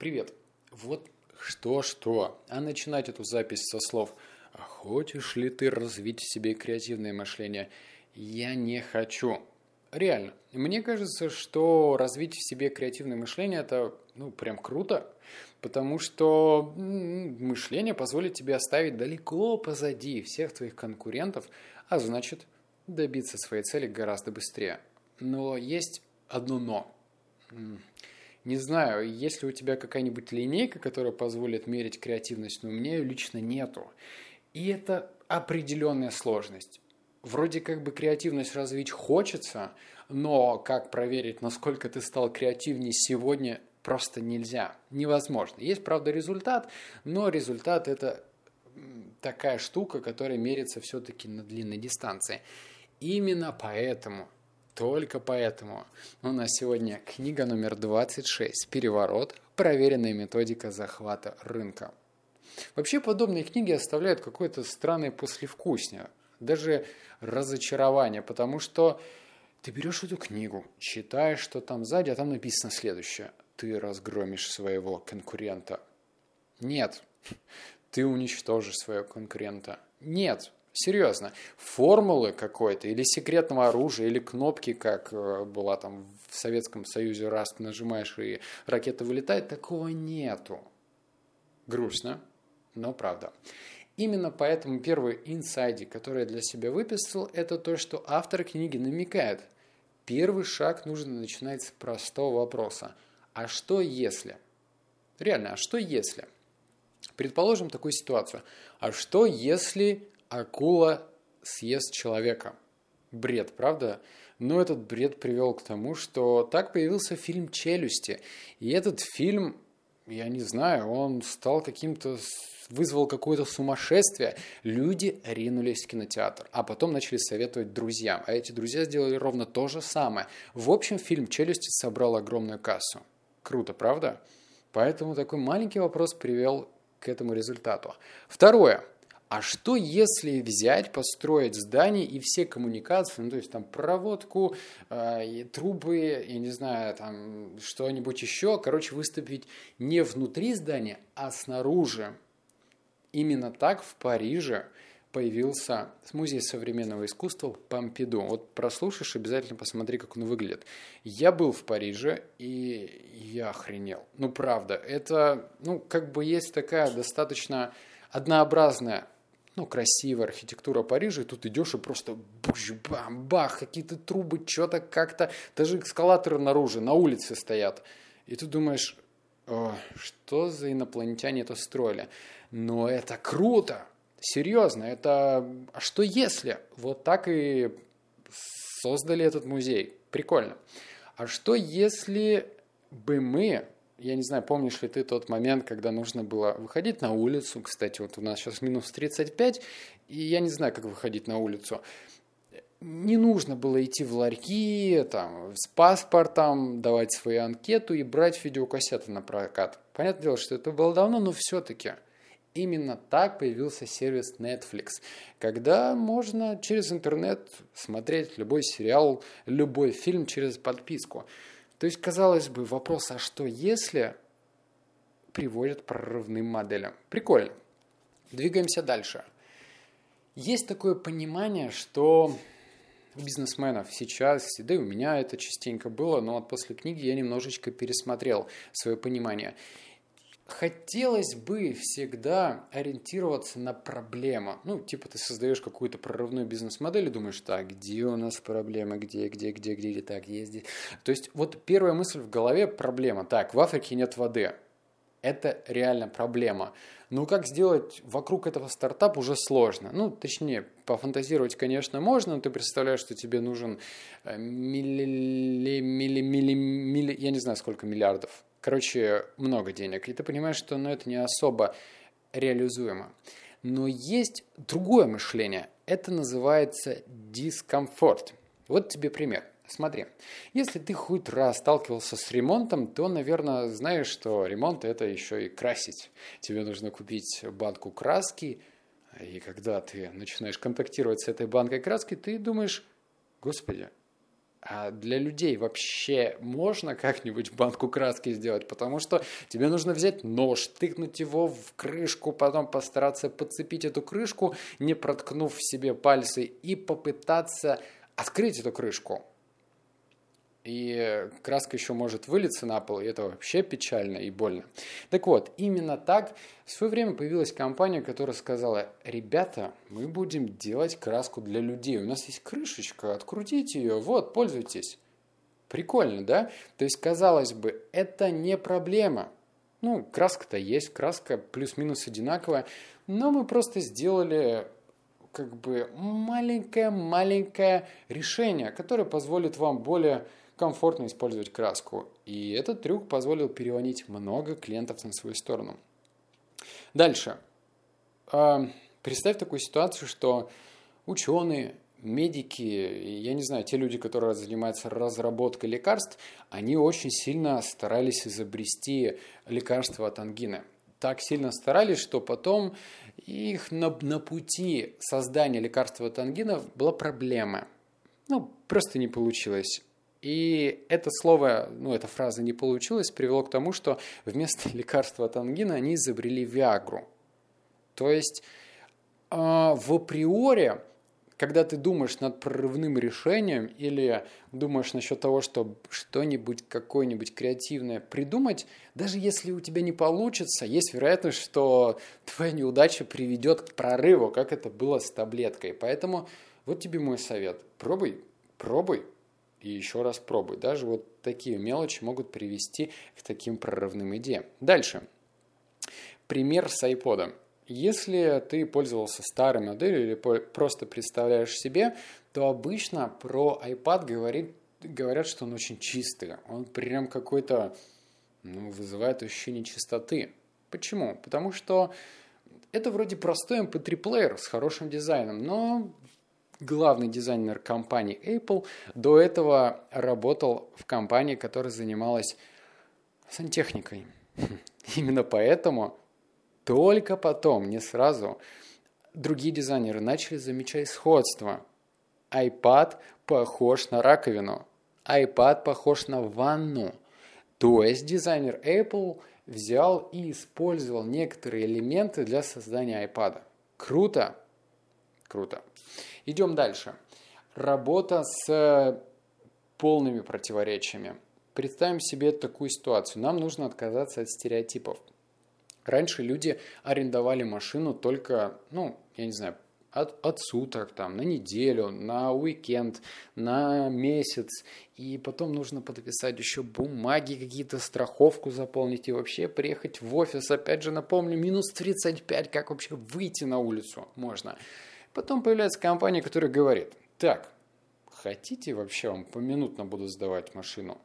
Привет. Вот что-что, а начинать эту запись со слов «А хочешь ли ты развить в себе креативное мышление?» Я не хочу. Реально. Мне кажется, что развить в себе креативное мышление – это, ну, прям круто, потому что мышление позволит тебе оставить далеко позади всех твоих конкурентов, а значит, добиться своей цели гораздо быстрее. Но есть одно «но». Не знаю, есть ли у тебя какая-нибудь линейка, которая позволит мерить креативность, но у меня ее лично нету. И это определенная сложность. Вроде как бы креативность развить хочется, но как проверить, насколько ты стал креативнее сегодня, просто нельзя. Невозможно. Есть, правда, результат, но результат это такая штука, которая мерится все-таки на длинной дистанции. Именно поэтому только поэтому у нас сегодня книга номер 26 «Переворот. Проверенная методика захвата рынка». Вообще подобные книги оставляют какое-то странное послевкусие, даже разочарование, потому что ты берешь эту книгу, читаешь, что там сзади, а там написано следующее. Ты разгромишь своего конкурента. Нет, ты уничтожишь своего конкурента. Нет, Серьезно. Формулы какой-то, или секретного оружия, или кнопки, как э, была там в Советском Союзе, раз нажимаешь и ракета вылетает, такого нету. Грустно, но правда. Именно поэтому первый инсайдик, который я для себя выписал, это то, что автор книги намекает. Первый шаг нужно начинать с простого вопроса. А что если? Реально, а что если? Предположим такую ситуацию. А что если акула съест человека. Бред, правда? Но этот бред привел к тому, что так появился фильм «Челюсти». И этот фильм, я не знаю, он стал каким-то вызвал какое-то сумасшествие, люди ринулись в кинотеатр, а потом начали советовать друзьям, а эти друзья сделали ровно то же самое. В общем, фильм «Челюсти» собрал огромную кассу. Круто, правда? Поэтому такой маленький вопрос привел к этому результату. Второе. А что если взять, построить здание и все коммуникации, ну то есть там проводку, э, трубы, я не знаю, там что-нибудь еще, короче, выступить не внутри здания, а снаружи. Именно так в Париже появился музей современного искусства Помпиду. Вот прослушаешь, обязательно посмотри, как он выглядит. Я был в Париже, и я охренел. Ну, правда, это, ну, как бы есть такая достаточно однообразная ну, красивая архитектура Парижа, и тут идешь и просто буш, бам, бах, какие-то трубы, что-то как-то, даже эскалаторы наружу, на улице стоят. И ты думаешь, что за инопланетяне это строили? Но это круто, серьезно, это... А что если? Вот так и создали этот музей. Прикольно. А что если бы мы я не знаю, помнишь ли ты тот момент, когда нужно было выходить на улицу. Кстати, вот у нас сейчас минус 35, и я не знаю, как выходить на улицу. Не нужно было идти в ларьки, там, с паспортом, давать свою анкету и брать видеокассеты на прокат. Понятное дело, что это было давно, но все-таки. Именно так появился сервис Netflix, когда можно через интернет смотреть любой сериал, любой фильм через подписку. То есть, казалось бы, вопрос, а что если приводит к прорывным моделям? Прикольно. Двигаемся дальше. Есть такое понимание, что у бизнесменов сейчас, да и у меня это частенько было, но вот после книги я немножечко пересмотрел свое понимание хотелось бы всегда ориентироваться на проблему. Ну, типа ты создаешь какую-то прорывную бизнес-модель и думаешь, так, где у нас проблема, где, где, где, где, где, так, ездить. То есть вот первая мысль в голове – проблема. Так, в Африке нет воды. Это реально проблема. Но как сделать вокруг этого стартап уже сложно. Ну, точнее, пофантазировать, конечно, можно, но ты представляешь, что тебе нужен э, милли, милли, милли, милли, я не знаю, сколько миллиардов Короче, много денег. И ты понимаешь, что ну, это не особо реализуемо. Но есть другое мышление. Это называется дискомфорт. Вот тебе пример. Смотри, если ты хоть раз сталкивался с ремонтом, то, наверное, знаешь, что ремонт – это еще и красить. Тебе нужно купить банку краски, и когда ты начинаешь контактировать с этой банкой краски, ты думаешь, господи, а для людей вообще можно как-нибудь банку краски сделать? Потому что тебе нужно взять нож, тыкнуть его в крышку, потом постараться подцепить эту крышку, не проткнув себе пальцы, и попытаться открыть эту крышку и краска еще может вылиться на пол, и это вообще печально и больно. Так вот, именно так в свое время появилась компания, которая сказала, ребята, мы будем делать краску для людей, у нас есть крышечка, открутите ее, вот, пользуйтесь. Прикольно, да? То есть, казалось бы, это не проблема. Ну, краска-то есть, краска плюс-минус одинаковая, но мы просто сделали как бы маленькое-маленькое решение, которое позволит вам более комфортно использовать краску. И этот трюк позволил переводить много клиентов на свою сторону. Дальше. А, представь такую ситуацию, что ученые, медики, я не знаю, те люди, которые занимаются разработкой лекарств, они очень сильно старались изобрести лекарство от ангины. Так сильно старались, что потом их на, на пути создания лекарства от ангины была проблема. Ну, просто не получилось. И это слово, ну, эта фраза не получилась, привело к тому, что вместо лекарства от ангины они изобрели Виагру. То есть э, в априори, когда ты думаешь над прорывным решением или думаешь насчет того, что что-нибудь, какое-нибудь креативное придумать, даже если у тебя не получится, есть вероятность, что твоя неудача приведет к прорыву, как это было с таблеткой. Поэтому вот тебе мой совет. Пробуй, пробуй, и еще раз пробуй. Даже вот такие мелочи могут привести к таким прорывным идеям. Дальше. Пример с iPod. Если ты пользовался старой моделью или просто представляешь себе, то обычно про iPad говорит, говорят, что он очень чистый. Он прям какой-то ну, вызывает ощущение чистоты. Почему? Потому что это вроде простой MP3-плеер с хорошим дизайном, но главный дизайнер компании Apple, до этого работал в компании, которая занималась сантехникой. Именно поэтому только потом, не сразу, другие дизайнеры начали замечать сходство. iPad похож на раковину, iPad похож на ванну. То есть дизайнер Apple взял и использовал некоторые элементы для создания iPad. Круто? Круто. Идем дальше. Работа с полными противоречиями. Представим себе такую ситуацию. Нам нужно отказаться от стереотипов. Раньше люди арендовали машину только, ну, я не знаю, от, от суток, там, на неделю, на уикенд, на месяц. И потом нужно подписать еще бумаги, какие-то страховку заполнить и вообще приехать в офис. Опять же, напомню, минус 35, как вообще выйти на улицу можно. Потом появляется компания, которая говорит, так, хотите вообще вам поминутно буду сдавать машину?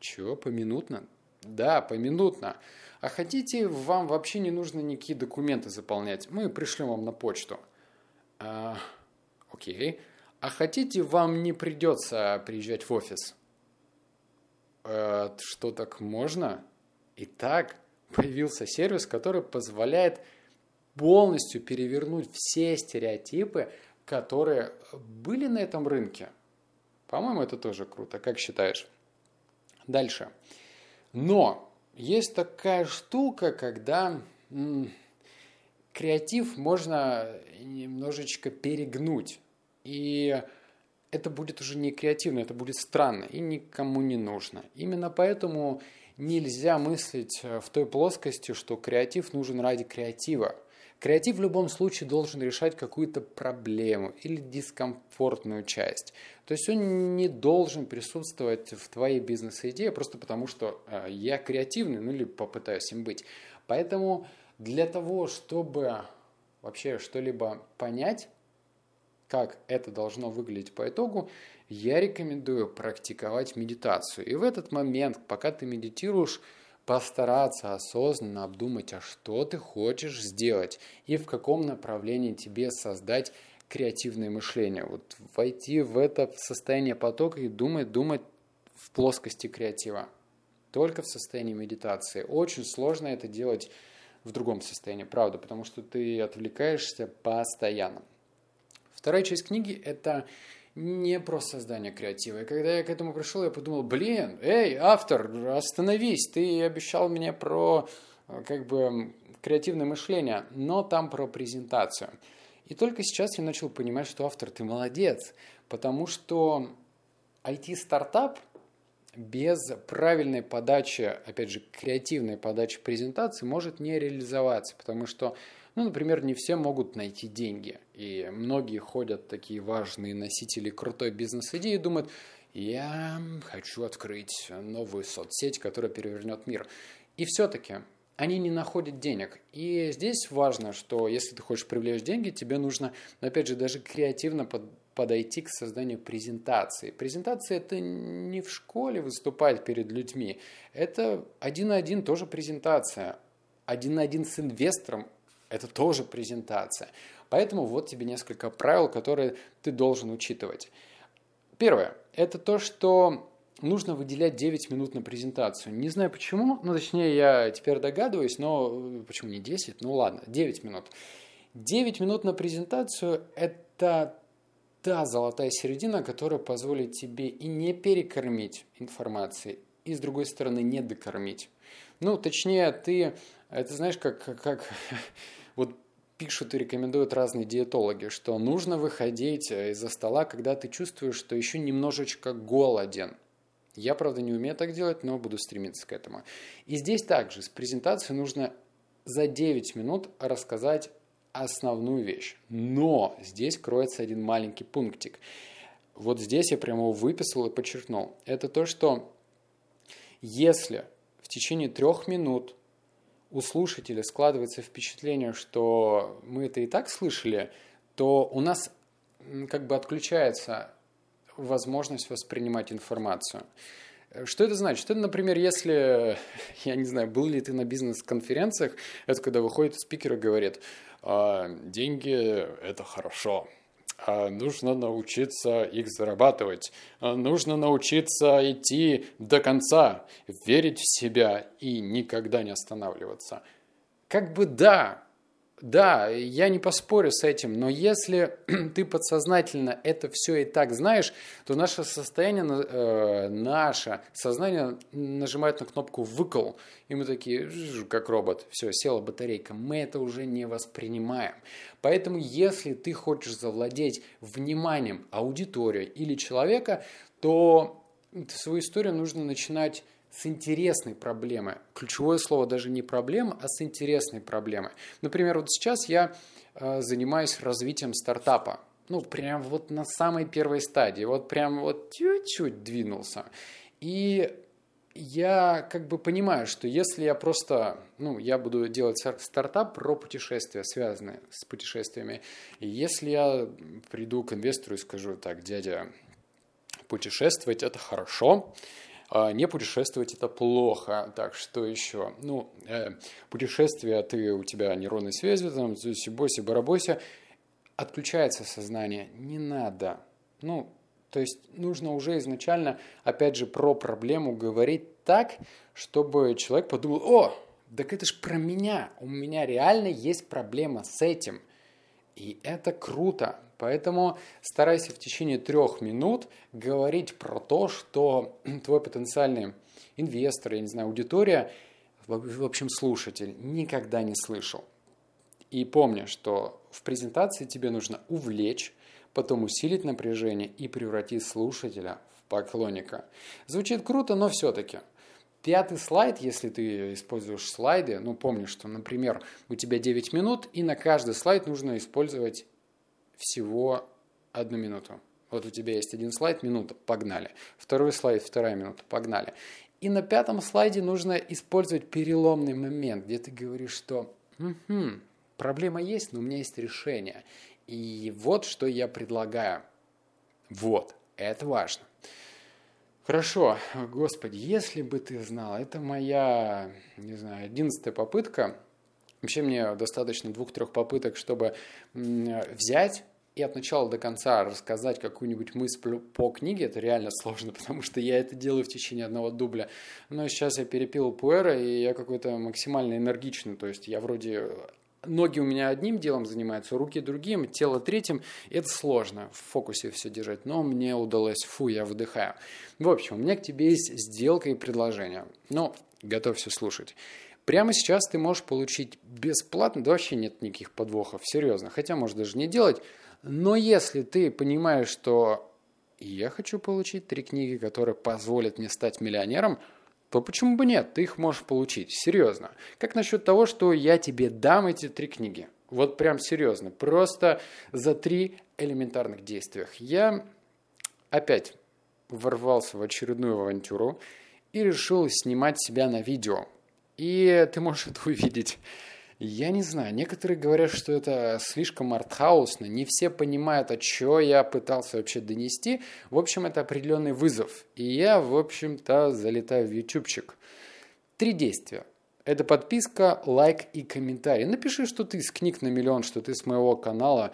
Чего, поминутно? Да, поминутно. А хотите, вам вообще не нужно никакие документы заполнять. Мы пришлем вам на почту. А, окей. А хотите, вам не придется приезжать в офис? А, что так можно? Итак, появился сервис, который позволяет полностью перевернуть все стереотипы, которые были на этом рынке. По-моему, это тоже круто. Как считаешь? Дальше. Но есть такая штука, когда м- креатив можно немножечко перегнуть. И это будет уже не креативно, это будет странно и никому не нужно. Именно поэтому нельзя мыслить в той плоскости, что креатив нужен ради креатива. Креатив в любом случае должен решать какую-то проблему или дискомфортную часть. То есть он не должен присутствовать в твоей бизнес-идее просто потому, что э, я креативный, ну или попытаюсь им быть. Поэтому для того, чтобы вообще что-либо понять, как это должно выглядеть по итогу, я рекомендую практиковать медитацию. И в этот момент, пока ты медитируешь, постараться осознанно обдумать, а что ты хочешь сделать и в каком направлении тебе создать креативное мышление. Вот войти в это состояние потока и думать, думать в плоскости креатива. Только в состоянии медитации. Очень сложно это делать в другом состоянии, правда, потому что ты отвлекаешься постоянно. Вторая часть книги – это не про создание креатива. И когда я к этому пришел, я подумал, блин, эй, автор, остановись, ты обещал мне про э, как бы креативное мышление, но там про презентацию. И только сейчас я начал понимать, что автор, ты молодец, потому что IT-стартап без правильной подачи, опять же, креативной подачи презентации может не реализоваться, потому что ну, например, не все могут найти деньги. И многие ходят такие важные носители крутой бизнес-идеи и думают, я хочу открыть новую соцсеть, которая перевернет мир. И все-таки они не находят денег. И здесь важно, что если ты хочешь привлечь деньги, тебе нужно, опять же, даже креативно под, подойти к созданию презентации. Презентация – это не в школе выступать перед людьми. Это один на один тоже презентация. Один на один с инвестором это тоже презентация. Поэтому вот тебе несколько правил, которые ты должен учитывать. Первое – это то, что нужно выделять 9 минут на презентацию. Не знаю почему, ну точнее я теперь догадываюсь, но почему не 10? Ну ладно, 9 минут. 9 минут на презентацию – это та золотая середина, которая позволит тебе и не перекормить информацией, и с другой стороны не докормить. Ну, точнее, ты, это знаешь, как, как, как вот пишут и рекомендуют разные диетологи, что нужно выходить э, из-за стола, когда ты чувствуешь, что еще немножечко голоден. Я, правда, не умею так делать, но буду стремиться к этому. И здесь также с презентацией нужно за 9 минут рассказать основную вещь. Но здесь кроется один маленький пунктик. Вот здесь я прямо его выписал и подчеркнул. Это то, что если в течение трех минут у слушателя складывается впечатление, что мы это и так слышали, то у нас как бы отключается возможность воспринимать информацию. Что это значит? Это, например, если, я не знаю, был ли ты на бизнес-конференциях, это когда выходит спикер и говорит, «А, деньги – это хорошо, нужно научиться их зарабатывать, а нужно научиться идти до конца, верить в себя и никогда не останавливаться. Как бы да, да, я не поспорю с этим, но если ты подсознательно это все и так знаешь, то наше состояние, э, наше сознание нажимает на кнопку «выкл», и мы такие, как робот, все, села батарейка. Мы это уже не воспринимаем. Поэтому, если ты хочешь завладеть вниманием аудитории или человека, то свою историю нужно начинать с интересной проблемой. Ключевое слово даже не проблема, а с интересной проблемой. Например, вот сейчас я э, занимаюсь развитием стартапа. Ну, прям вот на самой первой стадии. Вот прям вот чуть-чуть двинулся. И я как бы понимаю, что если я просто, ну, я буду делать стартап про путешествия, связанные с путешествиями, и если я приду к инвестору и скажу, так, дядя, путешествовать это хорошо, не путешествовать это плохо. Так, что еще? Ну, э, путешествие, ты, у тебя нейронные связи, там, боси, барабоси, отключается сознание. Не надо. Ну, то есть нужно уже изначально, опять же, про проблему говорить так, чтобы человек подумал, о, так это ж про меня, у меня реально есть проблема с этим. И это круто. Поэтому старайся в течение трех минут говорить про то, что твой потенциальный инвестор, я не знаю, аудитория, в общем, слушатель, никогда не слышал. И помни, что в презентации тебе нужно увлечь, потом усилить напряжение и превратить слушателя в поклонника. Звучит круто, но все-таки. Пятый слайд, если ты используешь слайды, ну помни, что, например, у тебя 9 минут, и на каждый слайд нужно использовать всего одну минуту. Вот у тебя есть один слайд, минута, погнали. Второй слайд, вторая минута, погнали. И на пятом слайде нужно использовать переломный момент, где ты говоришь, что угу, проблема есть, но у меня есть решение. И вот что я предлагаю. Вот, это важно. Хорошо, господи, если бы ты знал, это моя, не знаю, одиннадцатая попытка Вообще мне достаточно двух-трех попыток, чтобы взять и от начала до конца рассказать какую-нибудь мысль по книге, это реально сложно, потому что я это делаю в течение одного дубля. Но сейчас я перепил Пуэра, и я какой-то максимально энергичный, то есть я вроде ноги у меня одним делом занимаются, руки другим, тело третьим. Это сложно в фокусе все держать, но мне удалось. Фу, я выдыхаю. В общем, у меня к тебе есть сделка и предложение. Ну, готовься слушать. Прямо сейчас ты можешь получить бесплатно, да вообще нет никаких подвохов, серьезно. Хотя можешь даже не делать. Но если ты понимаешь, что я хочу получить три книги, которые позволят мне стать миллионером – то почему бы нет? Ты их можешь получить. Серьезно. Как насчет того, что я тебе дам эти три книги? Вот прям серьезно. Просто за три элементарных действиях. Я опять ворвался в очередную авантюру и решил снимать себя на видео. И ты можешь это увидеть я не знаю, некоторые говорят, что это слишком артхаусно, не все понимают, о чем я пытался вообще донести. В общем, это определенный вызов. И я, в общем-то, залетаю в ютубчик. Три действия. Это подписка, лайк и комментарий. Напиши, что ты с книг на миллион, что ты с моего канала,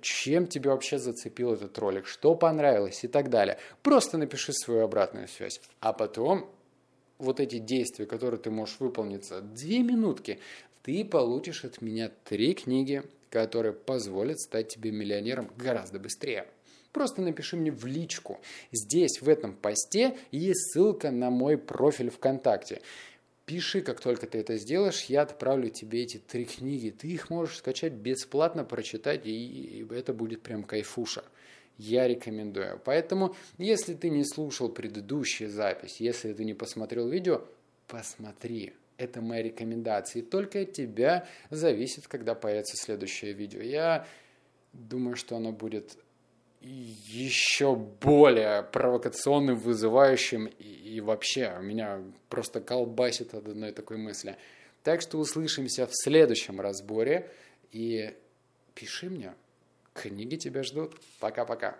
чем тебе вообще зацепил этот ролик, что понравилось и так далее. Просто напиши свою обратную связь. А потом вот эти действия, которые ты можешь выполнить за две минутки, ты получишь от меня три книги, которые позволят стать тебе миллионером гораздо быстрее. Просто напиши мне в личку. Здесь, в этом посте, есть ссылка на мой профиль ВКонтакте. Пиши, как только ты это сделаешь, я отправлю тебе эти три книги. Ты их можешь скачать бесплатно, прочитать, и это будет прям кайфуша. Я рекомендую. Поэтому, если ты не слушал предыдущую запись, если ты не посмотрел видео, посмотри. Это моя рекомендация. И только от тебя зависит, когда появится следующее видео. Я думаю, что оно будет еще более провокационным, вызывающим и, и вообще меня просто колбасит от одной такой мысли. Так что услышимся в следующем разборе и пиши мне. Книги тебя ждут. Пока-пока.